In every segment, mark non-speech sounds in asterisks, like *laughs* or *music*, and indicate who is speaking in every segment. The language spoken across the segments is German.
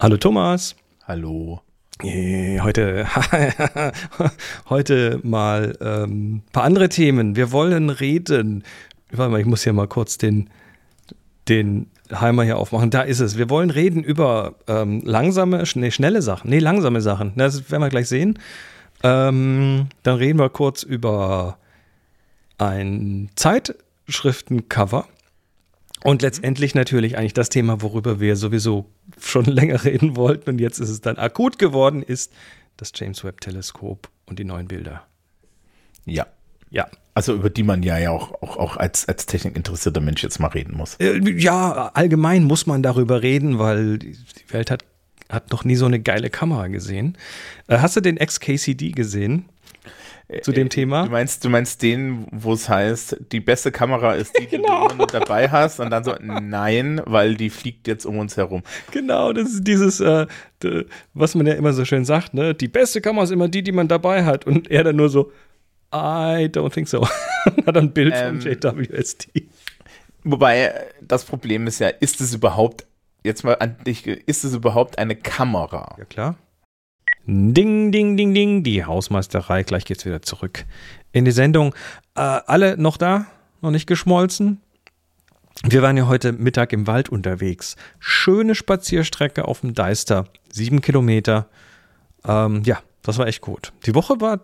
Speaker 1: Hallo Thomas.
Speaker 2: Hallo.
Speaker 1: Heute, *laughs* heute mal ein ähm, paar andere Themen. Wir wollen reden. Warte mal, ich muss hier mal kurz den, den Heimer hier aufmachen. Da ist es. Wir wollen reden über ähm, langsame, nee, schnelle Sachen. Nee, langsame Sachen. Das werden wir gleich sehen. Ähm, dann reden wir kurz über ein Zeitschriftencover. Und letztendlich natürlich eigentlich das Thema, worüber wir sowieso schon *laughs* länger reden wollten und jetzt ist es dann akut geworden, ist das James Webb Teleskop und die neuen Bilder.
Speaker 2: Ja. Ja. Also über die man ja, ja auch, auch, auch als, als technikinteressierter Mensch jetzt mal reden muss.
Speaker 1: Äh, ja, allgemein muss man darüber reden, weil die Welt hat, hat noch nie so eine geile Kamera gesehen. Äh, hast du den XKCD gesehen? zu dem äh, Thema.
Speaker 2: Du meinst, du meinst den, wo es heißt, die beste Kamera ist die, genau. die du dabei hast und dann so, nein, weil die fliegt jetzt um uns herum.
Speaker 1: Genau, das ist dieses, äh, was man ja immer so schön sagt, ne? Die beste Kamera ist immer die, die man dabei hat. Und er dann nur so, I don't think so. *laughs* hat ein Bild ähm, von JWST.
Speaker 2: Wobei, das Problem ist ja, ist es überhaupt, jetzt mal an dich, ist es überhaupt eine Kamera?
Speaker 1: Ja, klar. Ding, ding, ding, ding, die Hausmeisterei. Gleich geht's wieder zurück in die Sendung. Äh, alle noch da? Noch nicht geschmolzen? Wir waren ja heute Mittag im Wald unterwegs. Schöne Spazierstrecke auf dem Deister. Sieben Kilometer. Ähm, ja, das war echt gut. Die Woche war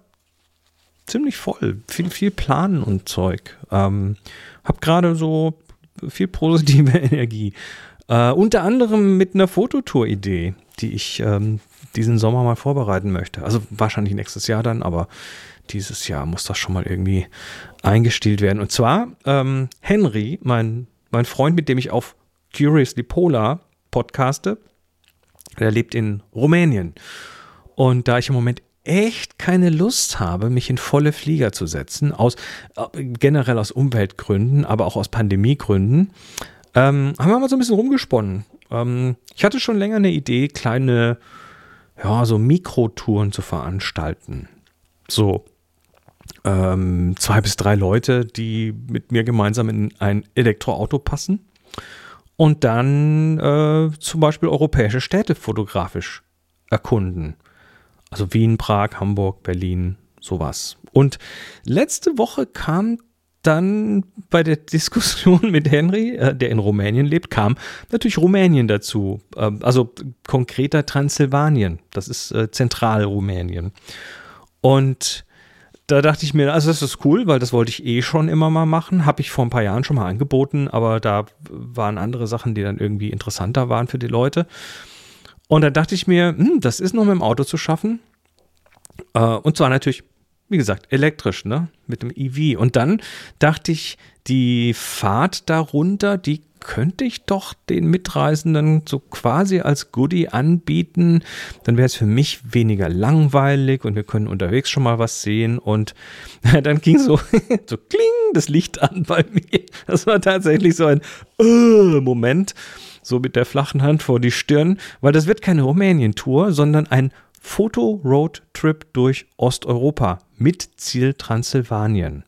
Speaker 1: ziemlich voll. Viel, viel Planen und Zeug. Ähm, hab gerade so viel positive *laughs* Energie. Äh, unter anderem mit einer Fototour-Idee, die ich ähm, diesen Sommer mal vorbereiten möchte. Also wahrscheinlich nächstes Jahr dann, aber dieses Jahr muss das schon mal irgendwie eingestellt werden. Und zwar ähm, Henry, mein, mein Freund, mit dem ich auf Curiously Polar podcaste, der lebt in Rumänien. Und da ich im Moment echt keine Lust habe, mich in volle Flieger zu setzen, aus äh, generell aus Umweltgründen, aber auch aus Pandemiegründen, ähm, haben wir mal so ein bisschen rumgesponnen. Ähm, ich hatte schon länger eine Idee, kleine ja, so Mikrotouren zu veranstalten. So ähm, zwei bis drei Leute, die mit mir gemeinsam in ein Elektroauto passen und dann äh, zum Beispiel europäische Städte fotografisch erkunden. Also Wien, Prag, Hamburg, Berlin, sowas. Und letzte Woche kam dann bei der *laughs* Diskussion mit Henry, äh, der in Rumänien lebt, kam natürlich Rumänien dazu. Äh, also konkreter Transsilvanien. Das ist äh, Zentralrumänien. Und da dachte ich mir, also das ist cool, weil das wollte ich eh schon immer mal machen. Habe ich vor ein paar Jahren schon mal angeboten, aber da waren andere Sachen, die dann irgendwie interessanter waren für die Leute. Und da dachte ich mir, hm, das ist noch mit dem Auto zu schaffen. Äh, und zwar natürlich wie gesagt, elektrisch, ne? Mit dem EV. Und dann dachte ich, die Fahrt darunter, die könnte ich doch den Mitreisenden so quasi als Goodie anbieten. Dann wäre es für mich weniger langweilig und wir können unterwegs schon mal was sehen. Und *laughs* dann ging so, *laughs* so kling, das Licht an bei mir. Das war tatsächlich so ein uh, Moment, so mit der flachen Hand vor die Stirn, weil das wird keine Rumänien-Tour, sondern ein Foto-Road-Trip durch Osteuropa mit Ziel Transsilvanien.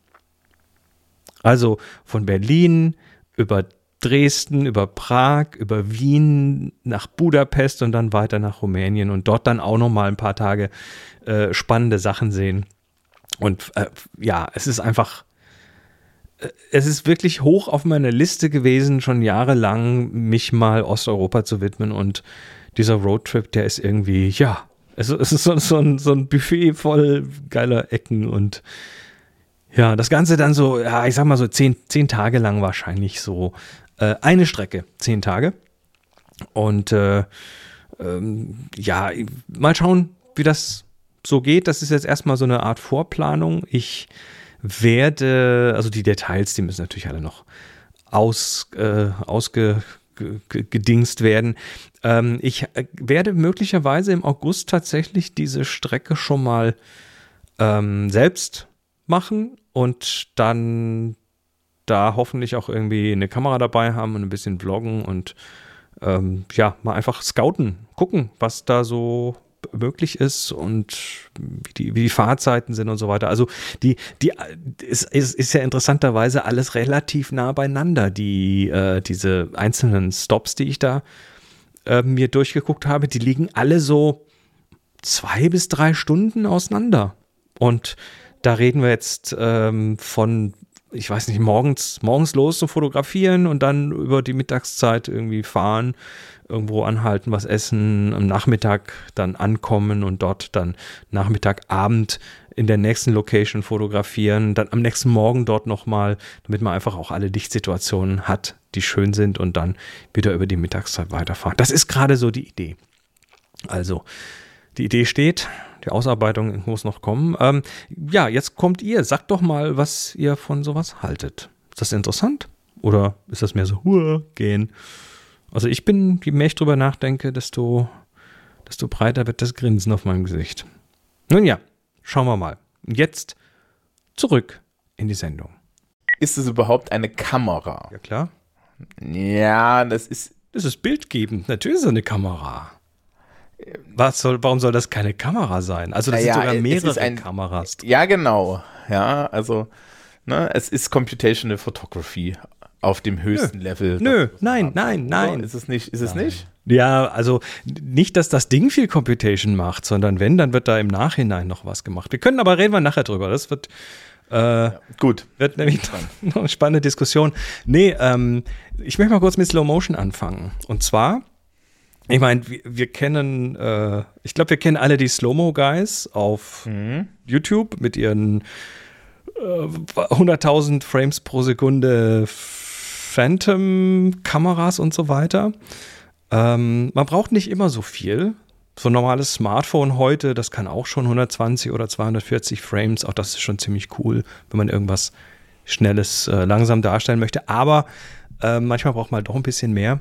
Speaker 1: Also von Berlin über Dresden, über Prag, über Wien nach Budapest und dann weiter nach Rumänien und dort dann auch noch mal ein paar Tage äh, spannende Sachen sehen. Und äh, ja, es ist einfach, äh, es ist wirklich hoch auf meiner Liste gewesen, schon jahrelang mich mal Osteuropa zu widmen und dieser Roadtrip, der ist irgendwie, ja, es, es ist so, so, ein, so ein Buffet voll geiler Ecken und ja, das Ganze dann so, ja, ich sag mal so zehn, zehn Tage lang wahrscheinlich so. Äh, eine Strecke, zehn Tage. Und äh, ähm, ja, mal schauen, wie das so geht. Das ist jetzt erstmal so eine Art Vorplanung. Ich werde, also die Details, die müssen natürlich alle noch aus, äh, ausge, gedingst werden. Ähm, ich äh, werde möglicherweise im August tatsächlich diese Strecke schon mal ähm, selbst machen und dann da hoffentlich auch irgendwie eine Kamera dabei haben und ein bisschen vloggen und ähm, ja, mal einfach scouten, gucken, was da so möglich ist und wie die, wie die Fahrzeiten sind und so weiter. Also die, die ist, ist, ist ja interessanterweise alles relativ nah beieinander, die, äh, diese einzelnen Stops, die ich da äh, mir durchgeguckt habe, die liegen alle so zwei bis drei Stunden auseinander. Und da reden wir jetzt ähm, von ich weiß nicht, morgens, morgens los zu fotografieren und dann über die Mittagszeit irgendwie fahren, irgendwo anhalten, was essen, am Nachmittag dann ankommen und dort dann Nachmittag, Abend in der nächsten Location fotografieren, dann am nächsten Morgen dort nochmal, damit man einfach auch alle Lichtsituationen hat, die schön sind und dann wieder über die Mittagszeit weiterfahren. Das ist gerade so die Idee. Also, die Idee steht, die Ausarbeitung muss noch kommen. Ähm, ja, jetzt kommt ihr. Sagt doch mal, was ihr von sowas haltet. Ist das interessant? Oder ist das mehr so, Hua, gehen? Also ich bin, je mehr ich drüber nachdenke, desto, desto breiter wird das Grinsen auf meinem Gesicht. Nun ja, schauen wir mal. Jetzt zurück in die Sendung.
Speaker 2: Ist es überhaupt eine Kamera?
Speaker 1: Ja, klar.
Speaker 2: Ja, das ist.
Speaker 1: Das ist bildgebend. Natürlich ist es eine Kamera. Was soll, warum soll das keine Kamera sein? Also das
Speaker 2: Naja,
Speaker 1: sind sogar mehrere
Speaker 2: ein-
Speaker 1: Kameras.
Speaker 2: Ja, genau. Ja, also, ne, es ist Computational Photography auf dem höchsten Level.
Speaker 1: Nö, nein, nein, nein.
Speaker 2: Oder? Ist es nicht? Ist es nicht?
Speaker 1: Ja, also nicht, dass das Ding viel Computation macht, sondern wenn, dann wird da im Nachhinein noch was gemacht. Wir können aber reden wir nachher drüber. Das wird, äh,
Speaker 2: Gut.
Speaker 1: wird nämlich *laughs* noch eine spannende Diskussion. Nee, ähm, ich möchte mal kurz mit Slow Motion anfangen. Und zwar, ich meine, wir, wir kennen, äh, ich glaube, wir kennen alle die Slow-Mo Guys auf
Speaker 2: Mhm.
Speaker 1: YouTube mit ihren äh, 100.000 Frames pro Sekunde Phantom-Kameras und so weiter. Ähm, man braucht nicht immer so viel. So ein normales Smartphone heute, das kann auch schon 120 oder 240 Frames. Auch das ist schon ziemlich cool, wenn man irgendwas Schnelles äh, langsam darstellen möchte. Aber äh, manchmal braucht man doch ein bisschen mehr.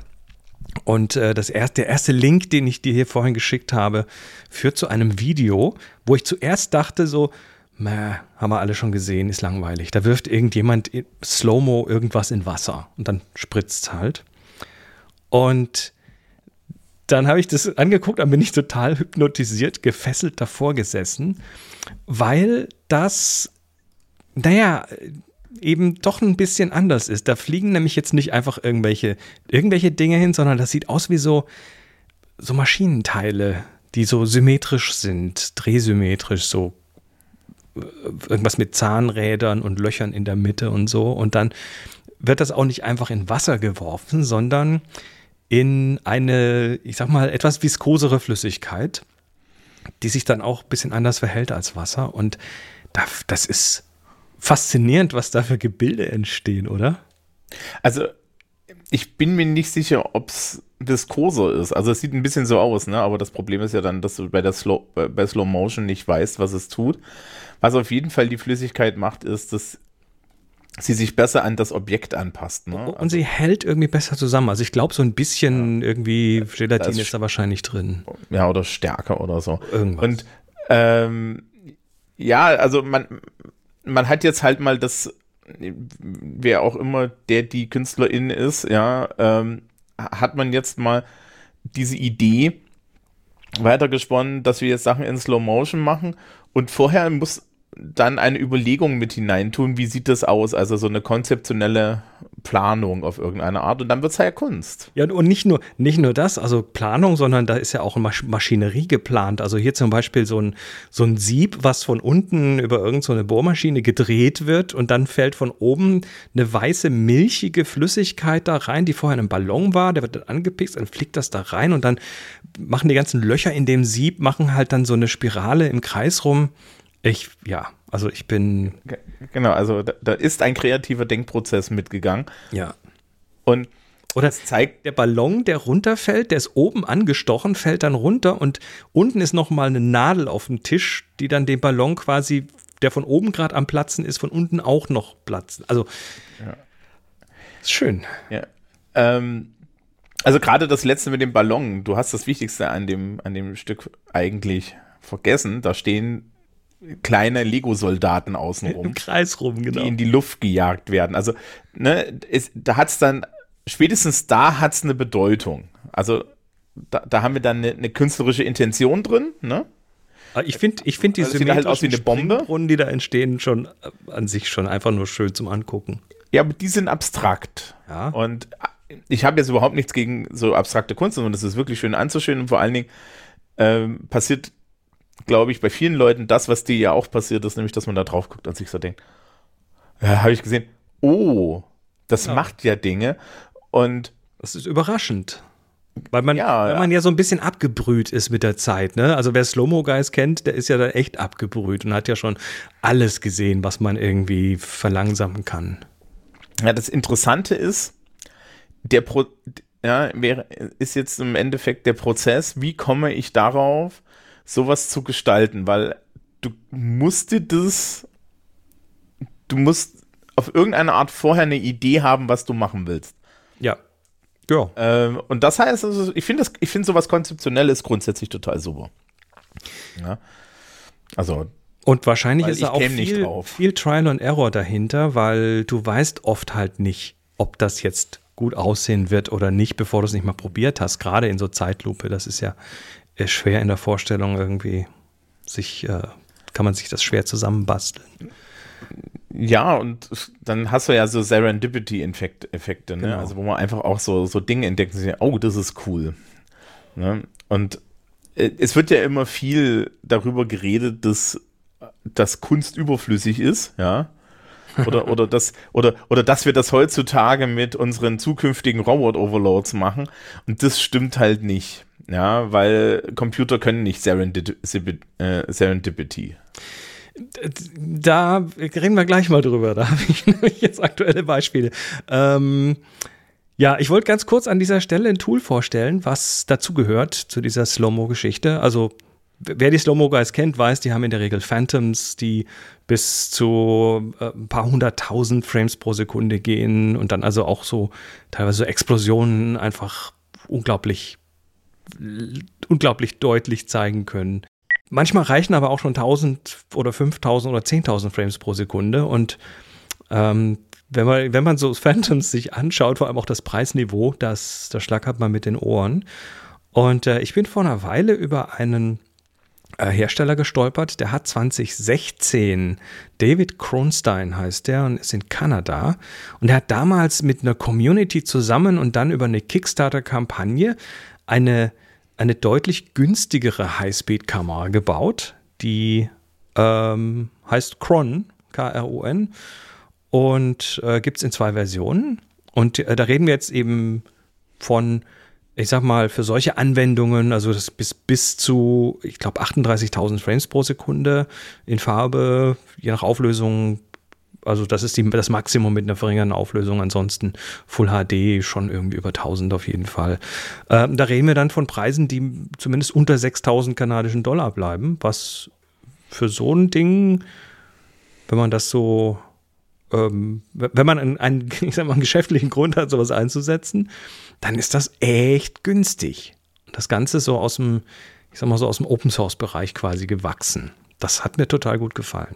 Speaker 1: Und äh, das erste, der erste Link, den ich dir hier vorhin geschickt habe, führt zu einem Video, wo ich zuerst dachte so, Mäh, haben wir alle schon gesehen, ist langweilig. Da wirft irgendjemand Slow-Mo irgendwas in Wasser und dann spritzt halt. Und dann habe ich das angeguckt, dann bin ich total hypnotisiert, gefesselt davor gesessen, weil das, naja, eben doch ein bisschen anders ist. Da fliegen nämlich jetzt nicht einfach irgendwelche, irgendwelche Dinge hin, sondern das sieht aus wie so, so Maschinenteile, die so symmetrisch sind, drehsymmetrisch, so äh, irgendwas mit Zahnrädern und Löchern in der Mitte und so. Und dann wird das auch nicht einfach in Wasser geworfen, sondern in eine, ich sag mal, etwas viskosere Flüssigkeit, die sich dann auch ein bisschen anders verhält als Wasser. Und da, das ist faszinierend, was da für Gebilde entstehen, oder?
Speaker 2: Also, ich bin mir nicht sicher, ob es viskoser ist. Also, es sieht ein bisschen so aus, ne? Aber das Problem ist ja dann, dass du bei der Slow, bei Slow Motion nicht weißt, was es tut. Was auf jeden Fall die Flüssigkeit macht, ist, dass sie sich besser an das Objekt anpasst. Ne?
Speaker 1: Und sie hält irgendwie besser zusammen. Also ich glaube, so ein bisschen irgendwie Gelatin
Speaker 2: das
Speaker 1: ist da wahrscheinlich drin.
Speaker 2: ja, oder stärker oder so.
Speaker 1: Irgendwas.
Speaker 2: Und ähm, ja, also man, man hat jetzt halt mal das, wer auch immer der die Künstlerin ist, ja, ähm, hat man jetzt mal diese Idee weitergesponnen, dass wir jetzt Sachen in Slow Motion machen. Und vorher muss dann eine Überlegung mit hineintun, wie sieht das aus? Also so eine konzeptionelle Planung auf irgendeine Art und dann wird es ja Kunst.
Speaker 1: Ja, und nicht nur, nicht nur das, also Planung, sondern da ist ja auch Masch Maschinerie geplant. Also hier zum Beispiel so ein, so ein Sieb, was von unten über irgendeine so Bohrmaschine gedreht wird und dann fällt von oben eine weiße, milchige Flüssigkeit da rein, die vorher in einem Ballon war, der wird dann angepickst, dann fliegt das da rein und dann machen die ganzen Löcher in dem Sieb, machen halt dann so eine Spirale im Kreis rum. Ich, ja, also ich bin,
Speaker 2: Ge- Genau, also da, da ist ein kreativer Denkprozess mitgegangen
Speaker 1: ja.
Speaker 2: und
Speaker 1: Oder
Speaker 2: das zeigt
Speaker 1: der Ballon, der runterfällt, der ist oben angestochen, fällt dann runter und unten ist noch mal eine Nadel auf dem Tisch, die dann den Ballon quasi, der von oben gerade am Platzen ist, von unten auch noch platzen. Also ist schön.
Speaker 2: Ja. Ähm, also gerade das letzte mit dem Ballon, du hast das Wichtigste an dem, an dem Stück eigentlich vergessen. Da stehen kleine Lego-Soldaten außenrum,
Speaker 1: Im Kreis rum, genau.
Speaker 2: die in die Luft gejagt werden. Also, ne, es, da hat's dann, spätestens da hat's eine Bedeutung. Also, da, da haben wir dann eine, eine künstlerische Intention drin, ne?
Speaker 1: Ich finde ich find die
Speaker 2: Also es sieht halt aus wie eine Bombe.
Speaker 1: Springbrunnen, die da entstehen, schon äh, an sich schon einfach nur schön zum Angucken.
Speaker 2: Ja, aber die sind abstrakt.
Speaker 1: Ja.
Speaker 2: Und ich habe jetzt überhaupt nichts gegen so abstrakte Kunst, sondern das ist wirklich schön anzuschauen und vor allen Dingen ähm, passiert, glaube ich, bei vielen Leuten das, was dir ja auch passiert ist, nämlich, dass man da drauf guckt und sich so denkt, ja, habe ich gesehen, oh, das
Speaker 1: Ja.
Speaker 2: macht ja Dinge und
Speaker 1: Das ist überraschend. Weil man,
Speaker 2: Ja,
Speaker 1: weil man ja so ein bisschen abgebrüht ist mit der Zeit. Ne? Also wer Slow-Mo Guys kennt, der ist ja da echt abgebrüht und hat ja schon alles gesehen, was man irgendwie verlangsamen kann.
Speaker 2: Ja, das Interessante ist, der Pro ja, wäre, ist jetzt im Endeffekt der Prozess, wie komme ich darauf, sowas zu gestalten, weil du musst dir das, du musst auf irgendeine Art vorher eine Idee haben, was du machen willst.
Speaker 1: Ja. Ja.
Speaker 2: Ähm, und das heißt, also, ich finde finde sowas Konzeptionelles grundsätzlich total super. Ja. Also,
Speaker 1: Und wahrscheinlich ist da auch viel, viel Trial and Error dahinter, weil du weißt oft halt nicht, ob das jetzt gut aussehen wird oder nicht, bevor du es nicht mal probiert hast. Gerade in so Zeitlupe, das ist ja schwer in der Vorstellung irgendwie sich, äh, kann man sich das schwer zusammenbasteln.
Speaker 2: Ja, und dann hast du ja so Serendipity-Effekte, Effekte, ne?
Speaker 1: Genau.
Speaker 2: also wo man einfach auch so, so Dinge entdeckt und sagt, oh, das ist cool. Ne? Und äh, es wird ja immer viel darüber geredet, dass, dass Kunst überflüssig ist, ja. Oder, oder, *laughs* das, oder, oder dass wir das heutzutage mit unseren zukünftigen Robot-Overloads machen. Und das stimmt halt nicht. Ja, weil Computer können nicht Serendip äh, Serendipity.
Speaker 1: Da reden wir gleich mal drüber. Da *laughs* habe ich nämlich jetzt aktuelle Beispiele. Ähm, ja, ich wollte ganz kurz an dieser Stelle ein Tool vorstellen, was dazugehört zu dieser Slow-Mo-Geschichte. Also, wer die Slow-Mo-Guys kennt, weiß, die haben in der Regel Phantoms, die bis zu äh, ein paar hunderttausend Frames pro Sekunde gehen und dann also auch so teilweise Explosionen einfach unglaublich, unglaublich deutlich zeigen können. Manchmal reichen aber auch schon 1000 oder 5000 oder 10.000 Frames pro Sekunde und ähm, wenn man, wenn man so *laughs* Phantoms sich anschaut, vor allem auch das Preisniveau, das, da schlackert man mit den Ohren. Und äh, ich bin vor einer Weile über einen äh, Hersteller gestolpert, der hat 2016, David Kronstein heißt der und ist in Kanada. Und er hat damals mit einer Community zusammen und dann über eine Kickstarter-Kampagne eine, eine deutlich günstigere Highspeed-Kamera gebaut, die ähm, heißt Kron, K-R-O-N und äh, gibt es in zwei Versionen. Und äh, da reden wir jetzt eben von, ich sag mal, für solche Anwendungen, also das bis, bis zu, ich glaube, 38.000 Frames pro Sekunde in Farbe, je nach Auflösung. Also das ist die, das Maximum mit einer verringerten Auflösung. Ansonsten Full HD schon irgendwie über 1000 auf jeden Fall. Ähm, da reden wir dann von Preisen, die zumindest unter 6.000 kanadischen Dollar bleiben, was für so ein Ding, wenn man das so ähm, wenn man einen, einen, *laughs* ich sag mal, einen geschäftlichen Grund hat, sowas einzusetzen, dann ist das echt günstig. Das Ganze so aus dem, ich sag mal so aus dem Open Source Bereich quasi gewachsen. Das hat mir total gut gefallen.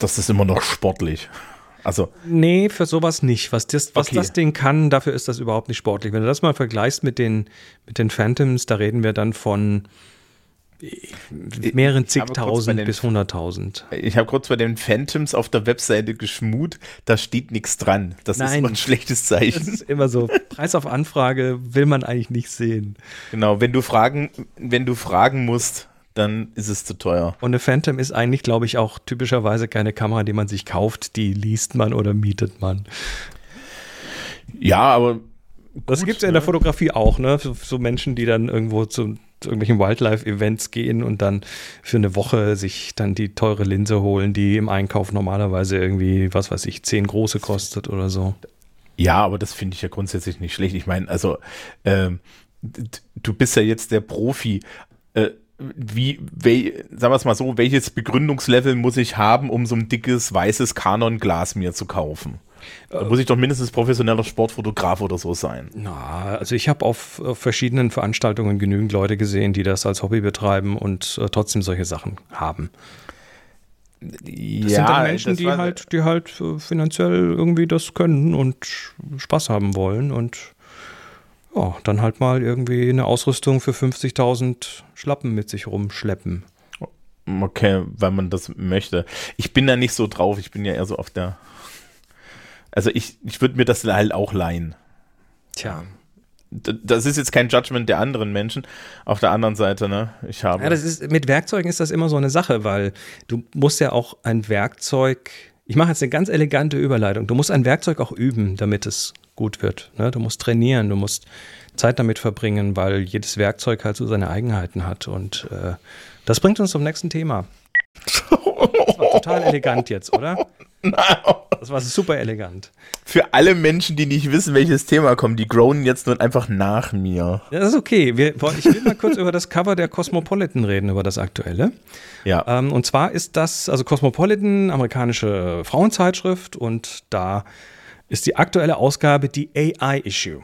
Speaker 2: Das ist immer noch sportlich. Also,
Speaker 1: Nee, für sowas nicht. Was, das, was
Speaker 2: Okay.
Speaker 1: das Ding kann, dafür ist das überhaupt nicht sportlich. Wenn du das mal vergleichst mit den, mit den Phantoms, da reden wir dann von mehreren zigtausend
Speaker 2: den-
Speaker 1: bis hunderttausend.
Speaker 2: ich habe kurz bei den Phantoms auf der Webseite geschmut, da steht nichts dran. Das ist
Speaker 1: Nein.
Speaker 2: immer ein schlechtes
Speaker 1: Das
Speaker 2: Zeichen.
Speaker 1: ist immer so, Preis auf Anfrage will man eigentlich nicht sehen.
Speaker 2: Genau, wenn du fragen, wenn du fragen musst, dann ist es zu teuer.
Speaker 1: Und eine Phantom ist eigentlich, glaube ich, auch typischerweise keine Kamera, die man sich kauft, die liest man oder mietet man.
Speaker 2: Ja, aber
Speaker 1: Das gibt es ja in der
Speaker 2: ne?
Speaker 1: Fotografie auch, ne? So, so Menschen, die dann irgendwo zu, zu irgendwelchen Wildlife-Events gehen und dann für eine Woche sich dann die teure Linse holen, die im Einkauf normalerweise irgendwie, was weiß ich, zehn große kostet oder so.
Speaker 2: ja, aber das finde ich ja grundsätzlich nicht schlecht. Ich meine, also ähm, du bist ja jetzt der Profi. Äh, wie, wel, sagen wir es mal so, welches Begründungslevel muss ich haben, um so ein dickes weißes Canon-Glas mir zu kaufen? Da muss ich doch mindestens professioneller Sportfotograf oder so sein.
Speaker 1: Na, also ich habe auf, auf verschiedenen Veranstaltungen genügend Leute gesehen, die das als Hobby betreiben und äh, trotzdem solche Sachen haben. Das sind dann Menschen, die halt, die halt äh, finanziell irgendwie das können und Spaß haben wollen und ja, dann halt mal irgendwie eine Ausrüstung für 50.000 Schlappen mit sich rumschleppen.
Speaker 2: Okay, weil man das möchte. Ich bin da nicht so drauf, ich bin ja eher so auf der. Also ich, ich würde mir das halt auch leihen.
Speaker 1: Tja.
Speaker 2: Das ist jetzt kein Judgment der anderen Menschen. Auf der anderen Seite, ne? Ich habe.
Speaker 1: Ja, das ist, mit Werkzeugen ist das immer so eine Sache, weil du musst ja auch ein Werkzeug. Ich mache jetzt eine ganz elegante Überleitung. Du musst ein Werkzeug auch üben, damit es gut wird. Ne? Du musst trainieren, du musst Zeit damit verbringen, weil jedes Werkzeug halt so seine Eigenheiten hat. Und äh, das bringt uns zum nächsten Thema. Das war total elegant jetzt, oder? Das war super elegant.
Speaker 2: Für alle Menschen, die nicht wissen, welches Thema kommt, die groanen jetzt nur einfach nach mir.
Speaker 1: Das ist okay. Wir, ich will mal kurz über das Cover der Cosmopolitan reden, über das aktuelle.
Speaker 2: Ja.
Speaker 1: Ähm, und zwar ist das, also Cosmopolitan, amerikanische Frauenzeitschrift, und da ist die aktuelle Ausgabe die AI-Issue.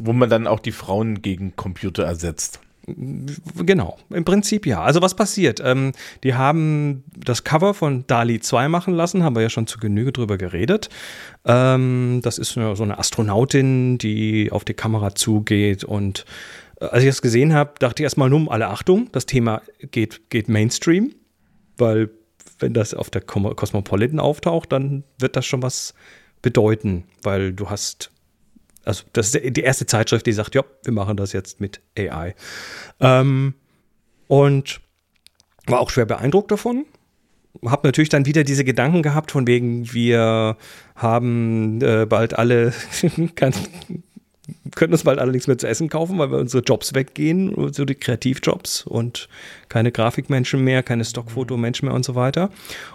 Speaker 2: Wo man dann auch die Frauen gegen Computer ersetzt.
Speaker 1: Genau, im Prinzip ja. Also was passiert? Ähm, die haben das Cover von Dali 2 machen lassen, haben wir ja schon zu Genüge drüber geredet. Ähm, das ist so eine Astronautin, die auf die Kamera zugeht und äh, als ich das gesehen habe, dachte ich erstmal nur um alle Achtung, das Thema geht, geht Mainstream, weil wenn das auf der Cosmopolitan auftaucht, dann wird das schon was bedeuten, weil du hast also das ist die erste Zeitschrift, die sagt, ja, wir machen das jetzt mit AI. Ähm, und war auch schwer beeindruckt davon. Hab natürlich dann wieder diese Gedanken gehabt, von wegen, wir haben äh, bald alle, *laughs* können uns bald alle nichts mehr zu essen kaufen, weil wir unsere Jobs weggehen, so die Kreativjobs und keine Grafikmenschen mehr, keine Stockfotomenschen mehr und so weiter.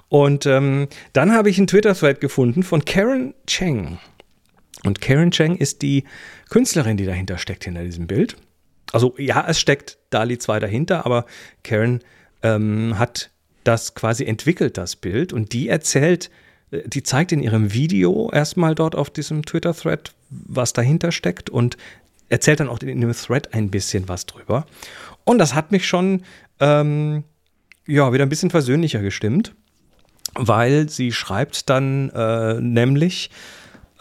Speaker 1: Und ähm, dann habe ich einen Twitter-Thread gefunden von Karen Cheng. Und Karen Cheng ist die Künstlerin, die dahinter steckt, hinter diesem Bild. Also ja, es steckt Dali 2 dahinter, aber Karen ähm, hat das quasi entwickelt, das Bild. Und die erzählt, äh, die zeigt in ihrem Video erstmal dort auf diesem Twitter-Thread, was dahinter steckt und erzählt dann auch in dem Thread ein bisschen was drüber. Und das hat mich schon ähm, ja, wieder ein bisschen versöhnlicher gestimmt, weil sie schreibt dann äh, nämlich,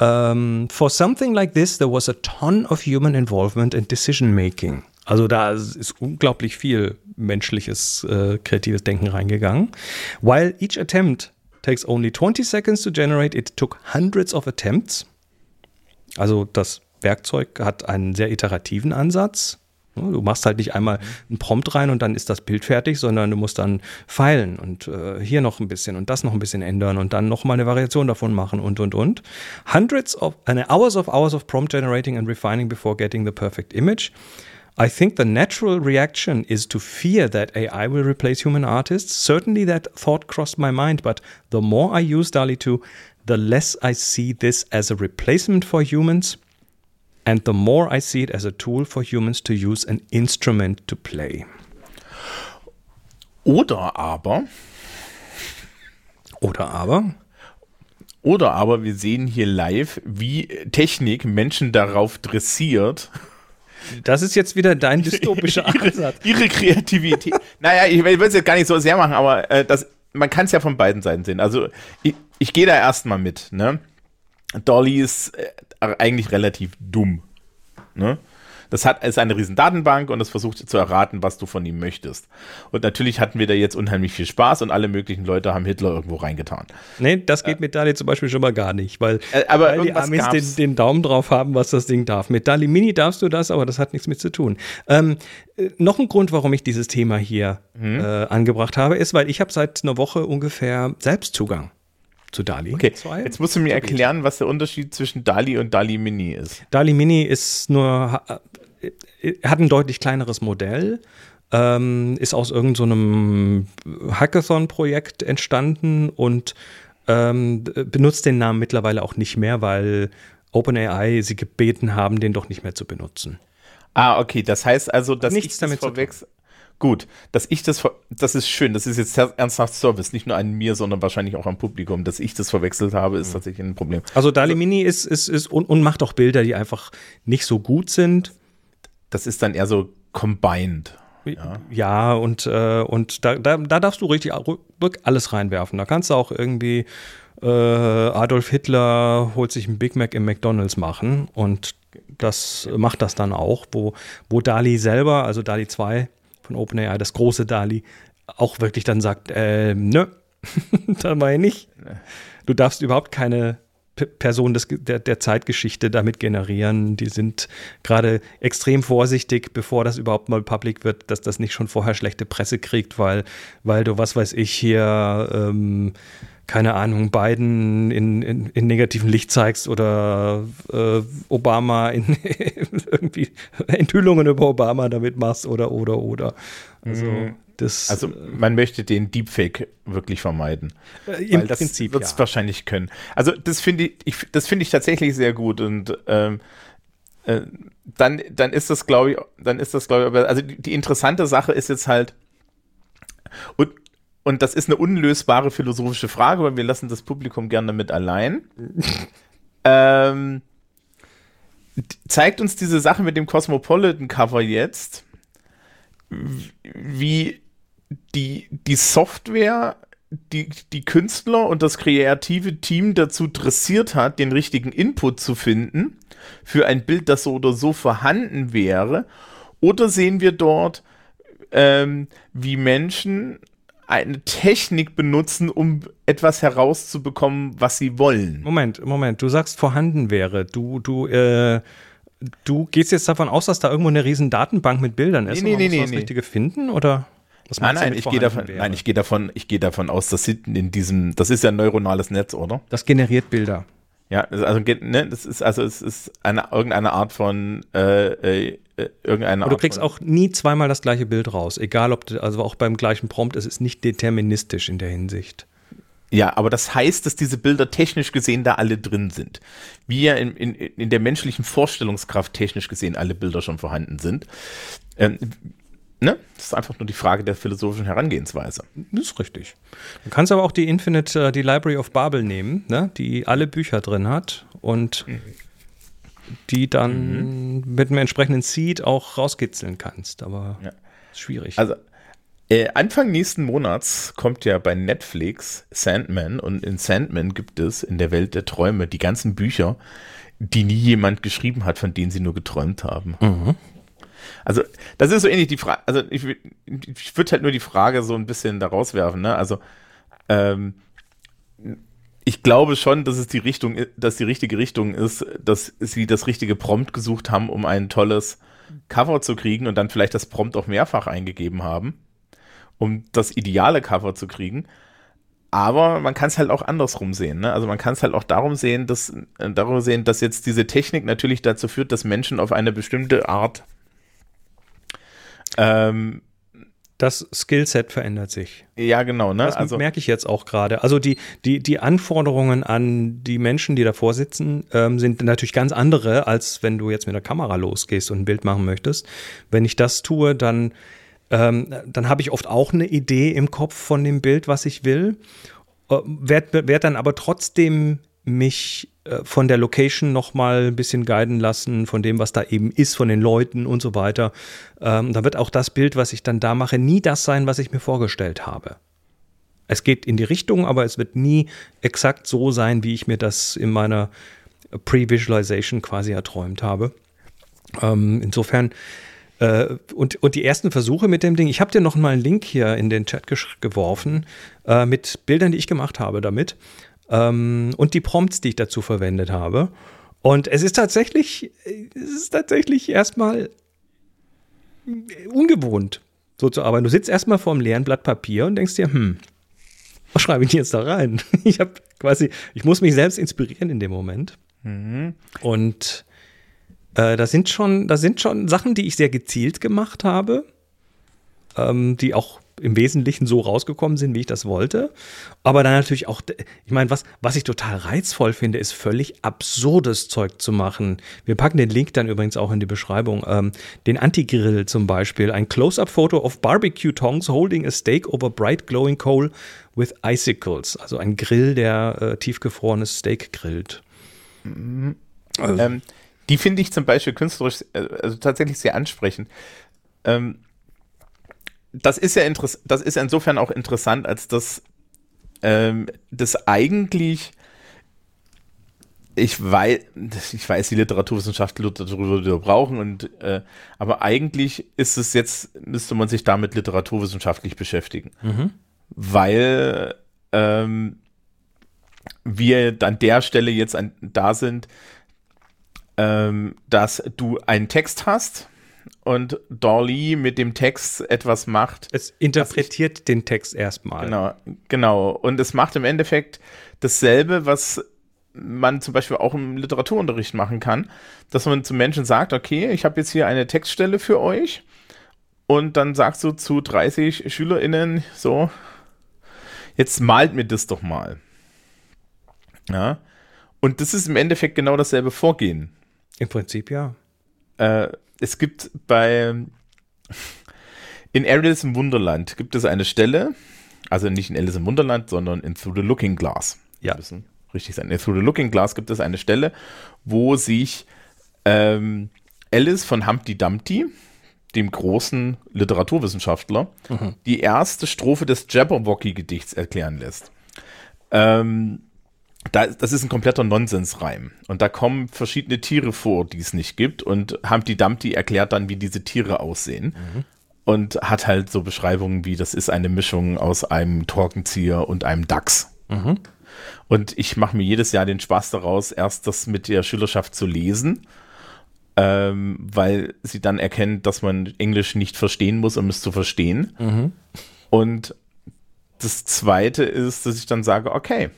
Speaker 1: um, for something like this, there was a ton of human involvement and decision making. Also da ist unglaublich viel menschliches, äh, kreatives Denken reingegangen. While each attempt takes only 20 seconds to generate, it took hundreds of attempts. Also das Werkzeug hat einen sehr iterativen Ansatz. Du machst halt nicht einmal einen Prompt rein und dann ist das Bild fertig, sondern du musst dann feilen und äh, hier noch ein bisschen und das noch ein bisschen ändern und dann noch mal eine Variation davon machen und und und. Hundreds of uh, hours of hours of prompt generating and refining before getting the perfect image. I think the natural reaction is to fear that AI will replace human artists. Certainly that thought crossed my mind, but the more I use DALI 2, the less I see this as a replacement for humans and the more I see it as a tool for humans to use an instrument to play.
Speaker 2: Oder aber.
Speaker 1: Oder aber.
Speaker 2: Oder aber wir sehen hier live, wie Technik Menschen darauf dressiert.
Speaker 1: Das ist jetzt wieder dein dystopischer *laughs*
Speaker 2: Ansatz. Ihre, ihre Kreativität. naja, ich will es jetzt gar nicht so sehr machen, aber äh, das, man kann es ja von beiden Seiten sehen. Also ich, ich gehe da erstmal mit. Ne? Dolly ist äh, eigentlich relativ dumm. Ne? Das hat, ist eine riesen Datenbank und es versucht zu erraten, was du von ihm möchtest. Und natürlich hatten wir da jetzt unheimlich viel Spaß und alle möglichen Leute haben Hitler irgendwo reingetan.
Speaker 1: Nee, das geht äh, mit Dali zum Beispiel schon mal gar nicht, weil,
Speaker 2: äh, aber
Speaker 1: weil die Amis den, den, Daumen drauf haben, was das Ding darf. Mit Dali Mini darfst du das, aber das hat nichts mit zu tun. Ähm, äh, noch ein Grund, warum ich dieses Thema hier hm. äh, angebracht habe, ist, weil ich habe seit einer Woche ungefähr Selbstzugang zu DALI.
Speaker 2: Okay, 2. jetzt musst du mir erklären, was der Unterschied zwischen DALI und DALI Mini ist.
Speaker 1: DALI Mini ist nur, hat ein deutlich kleineres Modell, ähm, ist aus irgendeinem so Hackathon-Projekt entstanden und ähm, benutzt den Namen mittlerweile auch nicht mehr, weil OpenAI sie gebeten haben, den doch nicht mehr zu benutzen.
Speaker 2: Ah, okay. Das heißt also, dass Nichts ich damit vorwechsel. Gut, dass ich das, das ist schön, das ist jetzt ernsthaft Service, nicht nur an mir, sondern wahrscheinlich auch am Publikum. Dass ich das verwechselt habe, ist mhm. tatsächlich ein Problem.
Speaker 1: Also Dali Mini ist, ist, ist und, und macht auch Bilder, die einfach nicht so gut sind.
Speaker 2: Das ist dann eher so combined.
Speaker 1: Ja, ja und, äh, und da, da, da darfst du richtig alles reinwerfen. Da kannst du auch irgendwie äh, Adolf Hitler holt sich ein Big Mac im McDonalds machen und das macht das dann auch, wo, wo Dali selber, also Dali 2 von OpenAI, das große Dali, auch wirklich dann sagt, äh, nö, *laughs* da war ich nicht. Du darfst überhaupt keine Person des, der, der Zeitgeschichte damit generieren. Die sind gerade extrem vorsichtig, bevor das überhaupt mal public wird, dass das nicht schon vorher schlechte Presse kriegt, weil, weil du, was weiß ich, hier ähm, keine Ahnung, Biden in, in, in negativen Licht zeigst oder äh, Obama in *laughs* irgendwie Enthüllungen über Obama damit machst oder oder oder.
Speaker 2: Also, mhm. Das, also man möchte den Deepfake wirklich vermeiden.
Speaker 1: Äh, Im das Prinzip
Speaker 2: wird es ja. wahrscheinlich können. Also das finde ich, ich, das finde ich tatsächlich sehr gut und ähm, äh, dann, dann ist das, glaube ich, dann ist das, glaube ich, also die, die interessante Sache ist jetzt halt, und und das ist eine unlösbare philosophische Frage, weil wir lassen das Publikum gerne damit allein. *laughs* ähm, zeigt uns diese Sache mit dem Cosmopolitan-Cover jetzt, wie die, die Software die, die Künstler und das kreative Team dazu dressiert hat, den richtigen Input zu finden für ein Bild, das so oder so vorhanden wäre. Oder sehen wir dort, ähm, wie Menschen eine Technik benutzen, um etwas herauszubekommen, was sie wollen.
Speaker 1: Moment, Moment, du sagst vorhanden wäre. Du, du, äh, du gehst jetzt davon aus, dass da irgendwo eine riesen Datenbank mit Bildern ist.
Speaker 2: Nee, nee, nee,
Speaker 1: das
Speaker 2: nee.
Speaker 1: Richtige finden oder?
Speaker 2: Was nein, nein, ich gehe davon, nein, ich gehe davon, ich gehe davon aus, dass in diesem, das ist ja ein neuronales Netz, oder?
Speaker 1: Das generiert Bilder.
Speaker 2: Ja, also ne, das ist also es ist eine irgendeine Art von äh, äh, irgendeine.
Speaker 1: Aber du kriegst auch nie zweimal das gleiche Bild raus, egal ob du, also auch beim gleichen Prompt, es ist nicht deterministisch in der Hinsicht.
Speaker 2: Ja, aber das heißt, dass diese Bilder technisch gesehen da alle drin sind. Wie ja in, in, in der menschlichen Vorstellungskraft technisch gesehen alle Bilder schon vorhanden sind. Ähm, Ne? Das ist einfach nur die Frage der philosophischen Herangehensweise.
Speaker 1: Das ist richtig. Du kannst aber auch die Infinite, uh, die Library of Babel nehmen, ne? die alle Bücher drin hat und mhm. die dann mhm. mit einem entsprechenden Seed auch rauskitzeln kannst. Aber ja. ist schwierig.
Speaker 2: Also äh, Anfang nächsten Monats kommt ja bei Netflix Sandman und in Sandman gibt es in der Welt der Träume die ganzen Bücher, die nie jemand geschrieben hat, von denen sie nur geträumt haben. Mhm. Also, das ist so ähnlich die Frage, also ich, ich würde halt nur die Frage so ein bisschen da rauswerfen, ne? Also, ähm, ich glaube schon, dass es die Richtung, dass die richtige Richtung ist, dass sie das richtige Prompt gesucht haben, um ein tolles Cover zu kriegen und dann vielleicht das Prompt auch mehrfach eingegeben haben, um das ideale Cover zu kriegen. Aber man kann es halt auch andersrum sehen. Ne? Also man kann es halt auch darum sehen, dass, äh, darum sehen, dass jetzt diese Technik natürlich dazu führt, dass Menschen auf eine bestimmte Art
Speaker 1: ähm, das Skillset verändert sich.
Speaker 2: Ja, genau. Ne?
Speaker 1: Das also, merke ich jetzt auch gerade. Also die, die, die Anforderungen an die Menschen, die davor sitzen, ähm, sind natürlich ganz andere, als wenn du jetzt mit der Kamera losgehst und ein Bild machen möchtest. Wenn ich das tue, dann, ähm, dann habe ich oft auch eine Idee im Kopf von dem Bild, was ich will, äh, werde werd dann aber trotzdem mich äh, von der Location noch mal ein bisschen guiden lassen, von dem, was da eben ist, von den Leuten und so weiter. Ähm, da wird auch das Bild, was ich dann da mache, nie das sein, was ich mir vorgestellt habe. Es geht in die Richtung, aber es wird nie exakt so sein, wie ich mir das in meiner Pre-Visualization quasi erträumt habe. Ähm, insofern äh, und, und die ersten Versuche mit dem Ding, ich habe dir noch mal einen Link hier in den Chat geworfen äh, mit Bildern, die ich gemacht habe damit ähm, und die Prompts, die ich dazu verwendet habe. Und es ist tatsächlich, es ist tatsächlich erstmal ungewohnt, so zu arbeiten. Du sitzt erstmal vor einem leeren Blatt Papier und denkst dir, hm, was schreibe ich denn jetzt da rein? *laughs* Ich habe quasi, ich muss mich selbst inspirieren in dem Moment. Mhm. Und äh, da sind schon, da sind schon Sachen, die ich sehr gezielt gemacht habe, ähm, die auch im Wesentlichen so rausgekommen sind, wie ich das wollte. Aber dann natürlich auch, ich meine, was, was ich total reizvoll finde, ist völlig absurdes Zeug zu machen. Wir packen den Link dann übrigens auch in die Beschreibung. Ähm, den Anti-Grill zum Beispiel, ein Close-Up-Foto of Barbecue Tongs holding a steak over bright glowing coal with icicles. Also ein Grill, der äh, tiefgefrorenes Steak grillt.
Speaker 2: Also. Ähm, die finde ich zum Beispiel künstlerisch, äh, also tatsächlich sehr ansprechend. Ähm, das ist ja interessant, das ist insofern auch interessant, als dass ähm, das eigentlich ich weiß, ich weiß, die Literaturwissenschaftler darüber brauchen und äh, aber eigentlich ist es jetzt, müsste man sich damit literaturwissenschaftlich beschäftigen. Mhm. Weil ähm, wir an der Stelle jetzt an, da sind, ähm, dass du einen Text hast und Dolly mit dem Text etwas macht.
Speaker 1: Es interpretiert ich, den Text erstmal.
Speaker 2: Genau, genau. Und es macht im Endeffekt dasselbe, was man zum Beispiel auch im Literaturunterricht machen kann, dass man zu Menschen sagt, okay, ich habe jetzt hier eine Textstelle für euch und dann sagst du zu 30 SchülerInnen so, jetzt malt mir das doch mal. Ja. Und das ist im Endeffekt genau dasselbe Vorgehen.
Speaker 1: Im Prinzip ja.
Speaker 2: Äh, es gibt bei in Alice im Wunderland gibt es eine Stelle, also nicht in Alice im Wunderland, sondern in Through the Looking Glass.
Speaker 1: Ja.
Speaker 2: Müssen richtig sein. In Through the Looking Glass gibt es eine Stelle, wo sich ähm, Alice von Humpty Dumpty, dem großen Literaturwissenschaftler, mhm. die erste Strophe des Jabberwocky-Gedichts erklären lässt. Ähm, da, das ist ein kompletter Nonsensreim. Und da kommen verschiedene Tiere vor, die es nicht gibt. Und Humpty Dumpty erklärt dann, wie diese Tiere aussehen. Mhm. Und hat halt so Beschreibungen wie, das ist eine Mischung aus einem Torkenzieher und einem Dachs. Mhm. Und ich mache mir jedes Jahr den Spaß daraus, erst das mit der Schülerschaft zu lesen, ähm, weil sie dann erkennt, dass man Englisch nicht verstehen muss, um es zu verstehen. Mhm. Und das Zweite ist, dass ich dann sage, okay,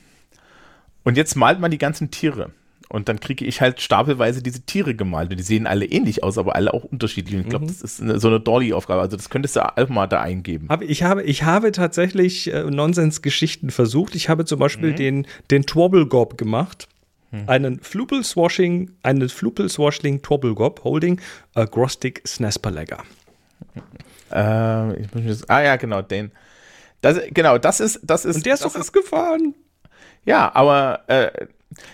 Speaker 2: und jetzt malt man die ganzen Tiere. Und dann kriege ich halt stapelweise diese Tiere gemalt. Und die sehen alle ähnlich aus, aber alle auch unterschiedlich. Und ich glaube, mhm. das ist eine, so eine Dolly-Aufgabe. Also das könntest du einfach mal da eingeben.
Speaker 1: ich, habe, ich habe tatsächlich äh, Nonsens-Geschichten versucht. Ich habe zum Beispiel mhm. den, den Twobblegob gemacht. Mhm. Einen Flupel-Swashing, einen Flupel-Swashling Twobblegob holding a Grostic Snasperlegger.
Speaker 2: Äh, ich muss jetzt, ah ja, genau, den. Das, genau, das ist, das ist.
Speaker 1: Und der ist doch abgefahren.
Speaker 2: Ja, aber äh,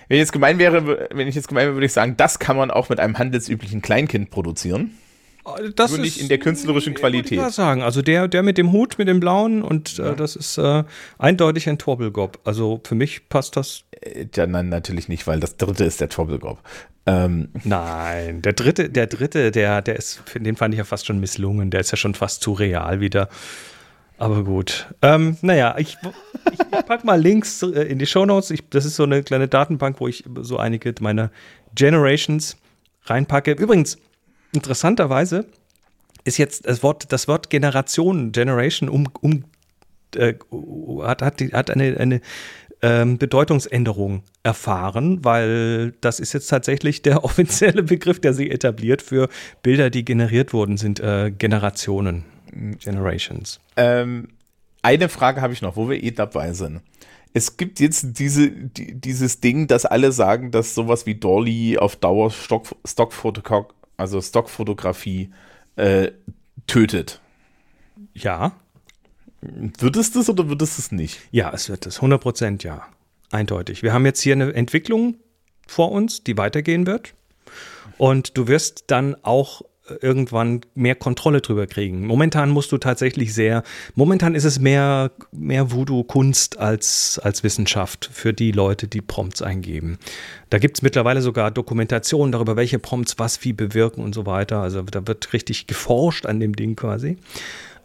Speaker 2: wenn ich jetzt gemein wäre, wenn ich jetzt gemein wäre, würde ich sagen, das kann man auch mit einem handelsüblichen Kleinkind produzieren.
Speaker 1: Das Nur
Speaker 2: nicht in der künstlerischen Qualität.
Speaker 1: Ich sagen. Also der, der mit dem Hut, mit dem blauen und äh, das ist äh, eindeutig ein Torbelgob. Also für mich passt das.
Speaker 2: Äh, ja, nein, natürlich nicht, weil das dritte ist der Torbelgob.
Speaker 1: Ähm. Nein, der dritte, der dritte, der, der ist, den fand ich ja fast schon misslungen. Der ist ja schon fast zu real wieder. Aber gut. Ähm, naja, ich, ich, ich pack mal Links äh, in die Show Notes. das ist so eine kleine Datenbank, wo ich so einige meiner Generations reinpacke. Übrigens, interessanterweise ist jetzt das Wort, das Wort Generation, Generation, um, um äh, hat, hat, hat eine, eine ähm, Bedeutungsänderung erfahren, weil das ist jetzt tatsächlich der *laughs* offizielle Begriff, der sich etabliert für Bilder, die generiert wurden, sind äh, Generationen. Generations.
Speaker 2: Ähm, eine Frage habe ich noch, wo wir eh dabei sind. Es gibt jetzt diese, die, dieses Ding, dass alle sagen, dass sowas wie Dolly auf Dauer Stock, Stockfoto, also Stockfotografie äh, tötet.
Speaker 1: Ja.
Speaker 2: Wird es das oder wird es das nicht?
Speaker 1: Ja, es wird es. 100 Prozent ja. Eindeutig. Wir haben jetzt hier eine Entwicklung vor uns, die weitergehen wird. Und du wirst dann auch irgendwann mehr Kontrolle drüber kriegen. Momentan musst du tatsächlich sehr, momentan ist es mehr, mehr Voodoo-Kunst als, als Wissenschaft für die Leute, die Prompts eingeben. Da gibt es mittlerweile sogar Dokumentationen darüber, welche Prompts was wie bewirken und so weiter. Also da wird richtig geforscht an dem Ding quasi.